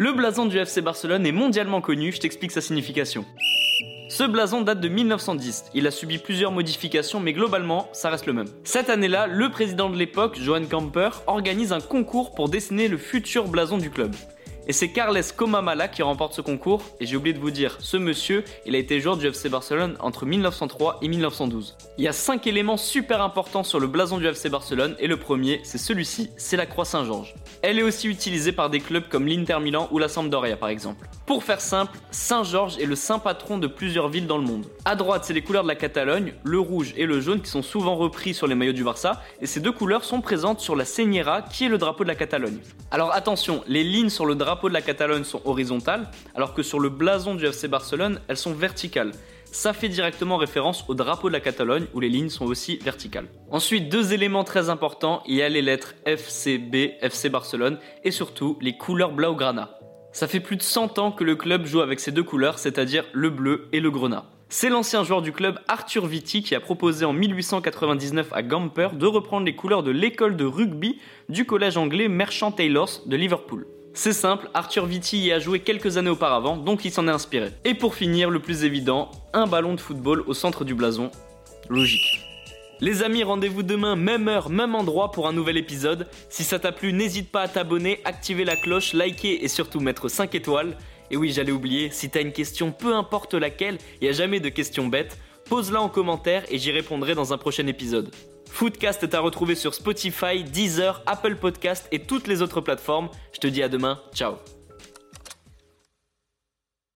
Le blason du FC Barcelone est mondialement connu, je t'explique sa signification. Ce blason date de 1910. Il a subi plusieurs modifications, mais globalement, ça reste le même. Cette année-là, le président de l'époque, Johan Camper, organise un concours pour dessiner le futur blason du club. Et c'est Carles Comamala qui remporte ce concours. Et j'ai oublié de vous dire, ce monsieur, il a été joueur du FC Barcelone entre 1903 et 1912. Il y a 5 éléments super importants sur le blason du FC Barcelone. Et le premier, c'est celui-ci, c'est la croix Saint-Georges. Elle est aussi utilisée par des clubs comme l'Inter Milan ou la Sampdoria par exemple. Pour faire simple, Saint-Georges est le saint patron de plusieurs villes dans le monde. À droite, c'est les couleurs de la Catalogne, le rouge et le jaune qui sont souvent repris sur les maillots du Barça, et ces deux couleurs sont présentes sur la Señera qui est le drapeau de la Catalogne. Alors attention, les lignes sur le drapeau de la Catalogne sont horizontales, alors que sur le blason du FC Barcelone, elles sont verticales. Ça fait directement référence au drapeau de la Catalogne où les lignes sont aussi verticales. Ensuite, deux éléments très importants, il y a les lettres FCB, FC Barcelone, et surtout les couleurs Blaugrana. Ça fait plus de 100 ans que le club joue avec ces deux couleurs, c'est-à-dire le bleu et le grenat. C'est l'ancien joueur du club Arthur Vitti qui a proposé en 1899 à Gamper de reprendre les couleurs de l'école de rugby du collège anglais Merchant Taylors de Liverpool. C'est simple, Arthur Vitti y a joué quelques années auparavant, donc il s'en est inspiré. Et pour finir, le plus évident, un ballon de football au centre du blason. Logique. Les amis, rendez-vous demain, même heure, même endroit pour un nouvel épisode. Si ça t'a plu, n'hésite pas à t'abonner, activer la cloche, liker et surtout mettre 5 étoiles. Et oui, j'allais oublier, si t'as une question, peu importe laquelle, il n'y a jamais de questions bêtes, pose-la en commentaire et j'y répondrai dans un prochain épisode. Foodcast est à retrouver sur Spotify, Deezer, Apple Podcast et toutes les autres plateformes. Je te dis à demain, ciao